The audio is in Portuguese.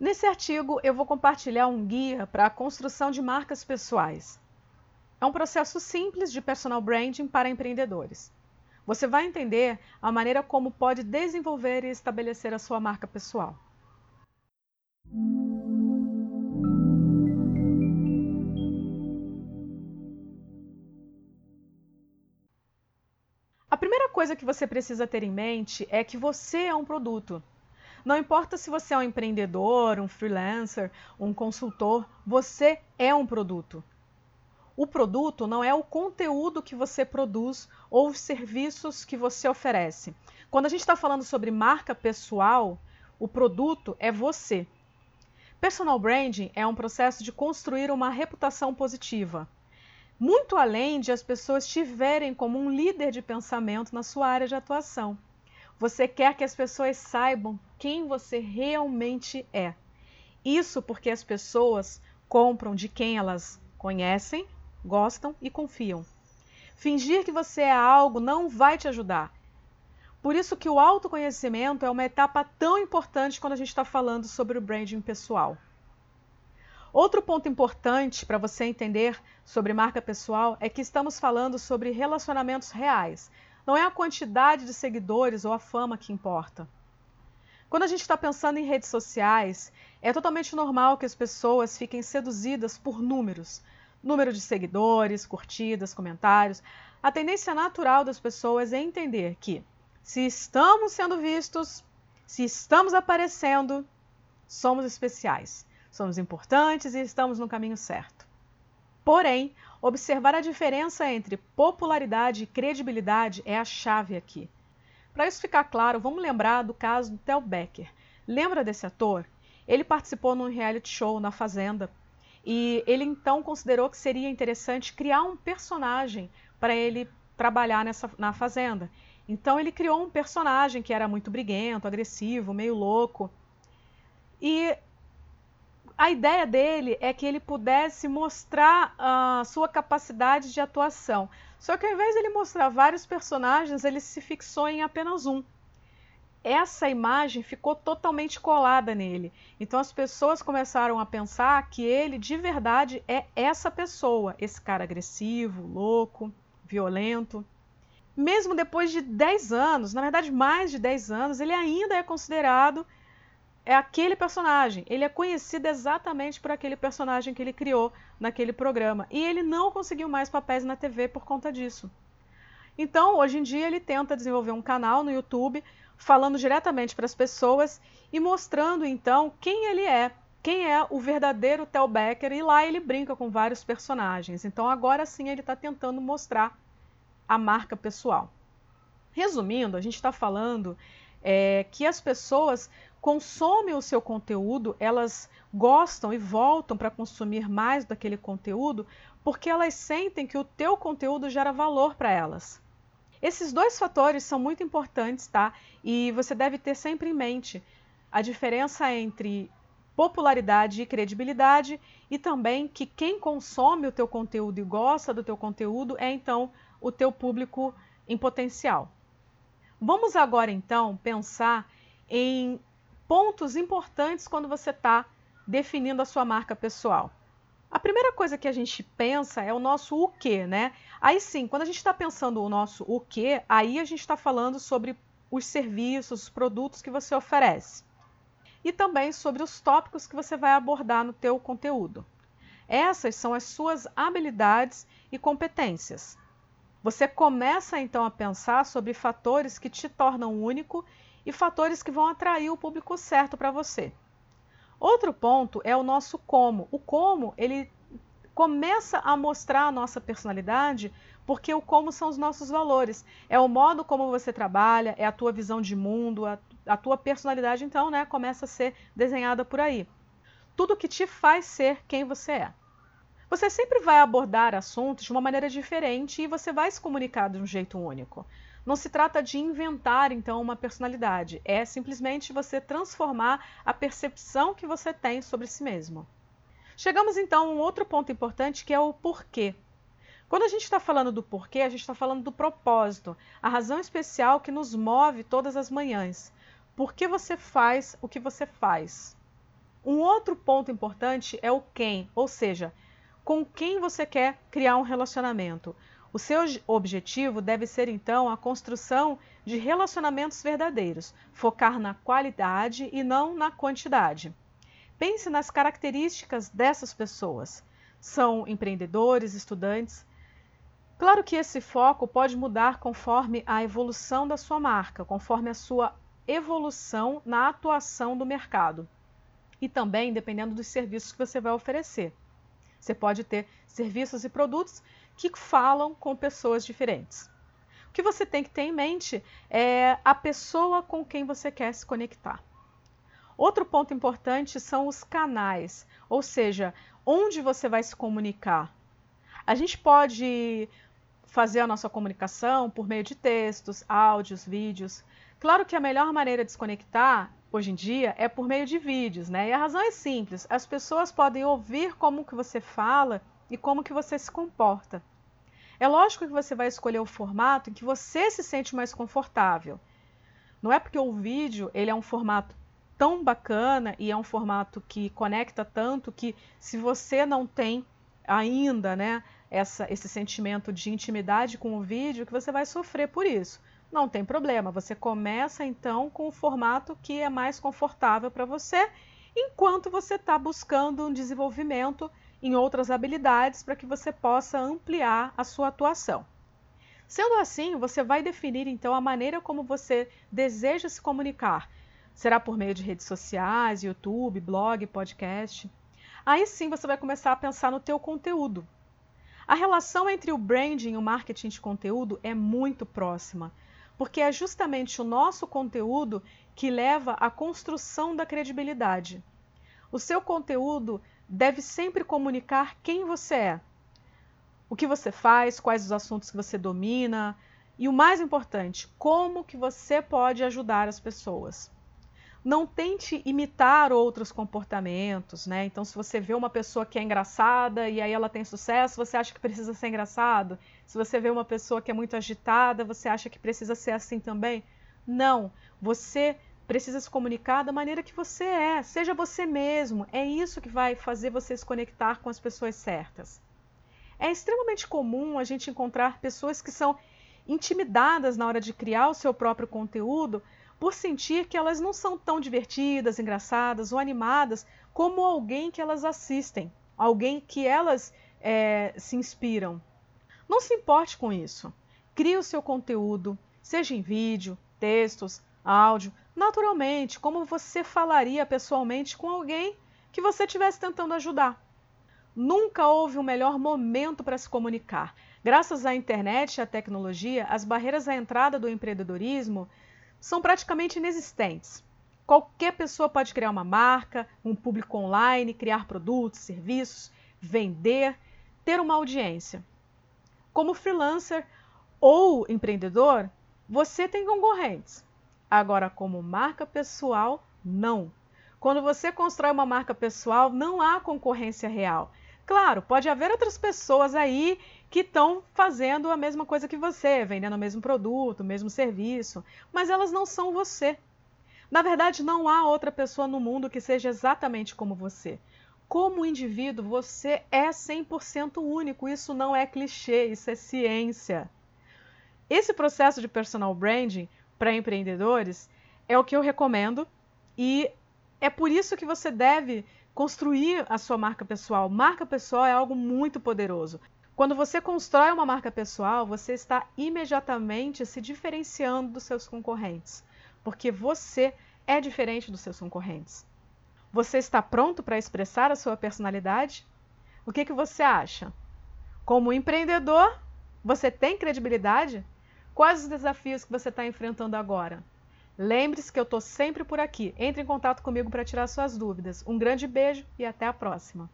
Nesse artigo, eu vou compartilhar um guia para a construção de marcas pessoais. É um processo simples de personal branding para empreendedores. Você vai entender a maneira como pode desenvolver e estabelecer a sua marca pessoal. A primeira coisa que você precisa ter em mente é que você é um produto. Não importa se você é um empreendedor, um freelancer, um consultor, você é um produto. O produto não é o conteúdo que você produz ou os serviços que você oferece. Quando a gente está falando sobre marca pessoal, o produto é você. Personal branding é um processo de construir uma reputação positiva, muito além de as pessoas te verem como um líder de pensamento na sua área de atuação. Você quer que as pessoas saibam quem você realmente é. Isso porque as pessoas compram de quem elas conhecem, gostam e confiam. Fingir que você é algo não vai te ajudar. Por isso que o autoconhecimento é uma etapa tão importante quando a gente está falando sobre o branding pessoal. Outro ponto importante para você entender sobre marca pessoal é que estamos falando sobre relacionamentos reais, não é a quantidade de seguidores ou a fama que importa. Quando a gente está pensando em redes sociais, é totalmente normal que as pessoas fiquem seduzidas por números. Número de seguidores, curtidas, comentários. A tendência natural das pessoas é entender que, se estamos sendo vistos, se estamos aparecendo, somos especiais, somos importantes e estamos no caminho certo. Porém, observar a diferença entre popularidade e credibilidade é a chave aqui. Para isso ficar claro, vamos lembrar do caso do Tel Becker. Lembra desse ator? Ele participou num reality show na Fazenda e ele então considerou que seria interessante criar um personagem para ele trabalhar nessa, na Fazenda. Então ele criou um personagem que era muito briguento, agressivo, meio louco. E a ideia dele é que ele pudesse mostrar a sua capacidade de atuação. Só que ao invés de ele mostrar vários personagens, ele se fixou em apenas um. Essa imagem ficou totalmente colada nele. Então as pessoas começaram a pensar que ele de verdade é essa pessoa, esse cara agressivo, louco, violento. Mesmo depois de 10 anos, na verdade mais de 10 anos, ele ainda é considerado é aquele personagem. Ele é conhecido exatamente por aquele personagem que ele criou naquele programa. E ele não conseguiu mais papéis na TV por conta disso. Então, hoje em dia, ele tenta desenvolver um canal no YouTube falando diretamente para as pessoas e mostrando então quem ele é, quem é o verdadeiro Tel Becker. E lá ele brinca com vários personagens. Então, agora sim, ele está tentando mostrar a marca pessoal. Resumindo, a gente está falando é, que as pessoas consomem o seu conteúdo, elas gostam e voltam para consumir mais daquele conteúdo porque elas sentem que o teu conteúdo gera valor para elas. Esses dois fatores são muito importantes, tá? E você deve ter sempre em mente a diferença entre popularidade e credibilidade e também que quem consome o teu conteúdo e gosta do teu conteúdo é então o teu público em potencial. Vamos agora então pensar em pontos importantes quando você está definindo a sua marca pessoal. A primeira coisa que a gente pensa é o nosso o que, né? Aí sim, quando a gente está pensando o nosso o que, aí a gente está falando sobre os serviços, os produtos que você oferece. E também sobre os tópicos que você vai abordar no teu conteúdo. Essas são as suas habilidades e competências. Você começa então a pensar sobre fatores que te tornam único e fatores que vão atrair o público certo para você. Outro ponto é o nosso como. O como, ele começa a mostrar a nossa personalidade, porque o como são os nossos valores. É o modo como você trabalha, é a tua visão de mundo, a, a tua personalidade, então, né, começa a ser desenhada por aí. Tudo que te faz ser quem você é. Você sempre vai abordar assuntos de uma maneira diferente e você vai se comunicar de um jeito único. Não se trata de inventar, então, uma personalidade, é simplesmente você transformar a percepção que você tem sobre si mesmo. Chegamos então a um outro ponto importante que é o porquê. Quando a gente está falando do porquê, a gente está falando do propósito, a razão especial que nos move todas as manhãs. Por que você faz o que você faz? Um outro ponto importante é o quem, ou seja, com quem você quer criar um relacionamento. O seu objetivo deve ser então a construção de relacionamentos verdadeiros, focar na qualidade e não na quantidade. Pense nas características dessas pessoas. São empreendedores, estudantes? Claro que esse foco pode mudar conforme a evolução da sua marca, conforme a sua evolução na atuação do mercado. E também dependendo dos serviços que você vai oferecer. Você pode ter serviços e produtos que falam com pessoas diferentes. O que você tem que ter em mente é a pessoa com quem você quer se conectar. Outro ponto importante são os canais, ou seja, onde você vai se comunicar. A gente pode fazer a nossa comunicação por meio de textos, áudios, vídeos. Claro que a melhor maneira de se conectar hoje em dia é por meio de vídeos, né? E a razão é simples, as pessoas podem ouvir como que você fala e como que você se comporta. É lógico que você vai escolher o formato em que você se sente mais confortável. Não é porque o vídeo ele é um formato tão bacana e é um formato que conecta tanto que se você não tem ainda, né, essa, esse sentimento de intimidade com o vídeo, que você vai sofrer por isso. Não tem problema, você começa então com o formato que é mais confortável para você, enquanto você está buscando um desenvolvimento em outras habilidades para que você possa ampliar a sua atuação. Sendo assim, você vai definir então a maneira como você deseja se comunicar. Será por meio de redes sociais, YouTube, blog, podcast? Aí sim você vai começar a pensar no teu conteúdo. A relação entre o branding e o marketing de conteúdo é muito próxima, porque é justamente o nosso conteúdo que leva à construção da credibilidade. O seu conteúdo deve sempre comunicar quem você é, o que você faz, quais os assuntos que você domina e o mais importante, como que você pode ajudar as pessoas. Não tente imitar outros comportamentos, né? Então, se você vê uma pessoa que é engraçada e aí ela tem sucesso, você acha que precisa ser engraçado? Se você vê uma pessoa que é muito agitada, você acha que precisa ser assim também? Não. Você precisa se comunicar da maneira que você é, seja você mesmo. É isso que vai fazer você se conectar com as pessoas certas. É extremamente comum a gente encontrar pessoas que são intimidadas na hora de criar o seu próprio conteúdo por sentir que elas não são tão divertidas, engraçadas ou animadas como alguém que elas assistem, alguém que elas é, se inspiram. Não se importe com isso. Crie o seu conteúdo, seja em vídeo, textos, áudio, naturalmente, como você falaria pessoalmente com alguém que você estivesse tentando ajudar. Nunca houve um melhor momento para se comunicar. Graças à internet e à tecnologia, as barreiras à entrada do empreendedorismo são praticamente inexistentes. Qualquer pessoa pode criar uma marca, um público online, criar produtos, serviços, vender, ter uma audiência. Como freelancer ou empreendedor, você tem concorrentes. Agora, como marca pessoal, não. Quando você constrói uma marca pessoal, não há concorrência real. Claro, pode haver outras pessoas aí que estão fazendo a mesma coisa que você, vendendo o mesmo produto, o mesmo serviço, mas elas não são você. Na verdade, não há outra pessoa no mundo que seja exatamente como você. Como indivíduo, você é 100% único. Isso não é clichê, isso é ciência. Esse processo de personal branding para empreendedores é o que eu recomendo e é por isso que você deve construir a sua marca pessoal. Marca pessoal é algo muito poderoso. Quando você constrói uma marca pessoal, você está imediatamente se diferenciando dos seus concorrentes, porque você é diferente dos seus concorrentes. Você está pronto para expressar a sua personalidade? O que, que você acha? Como empreendedor, você tem credibilidade? Quais os desafios que você está enfrentando agora? Lembre-se que eu estou sempre por aqui. Entre em contato comigo para tirar suas dúvidas. Um grande beijo e até a próxima.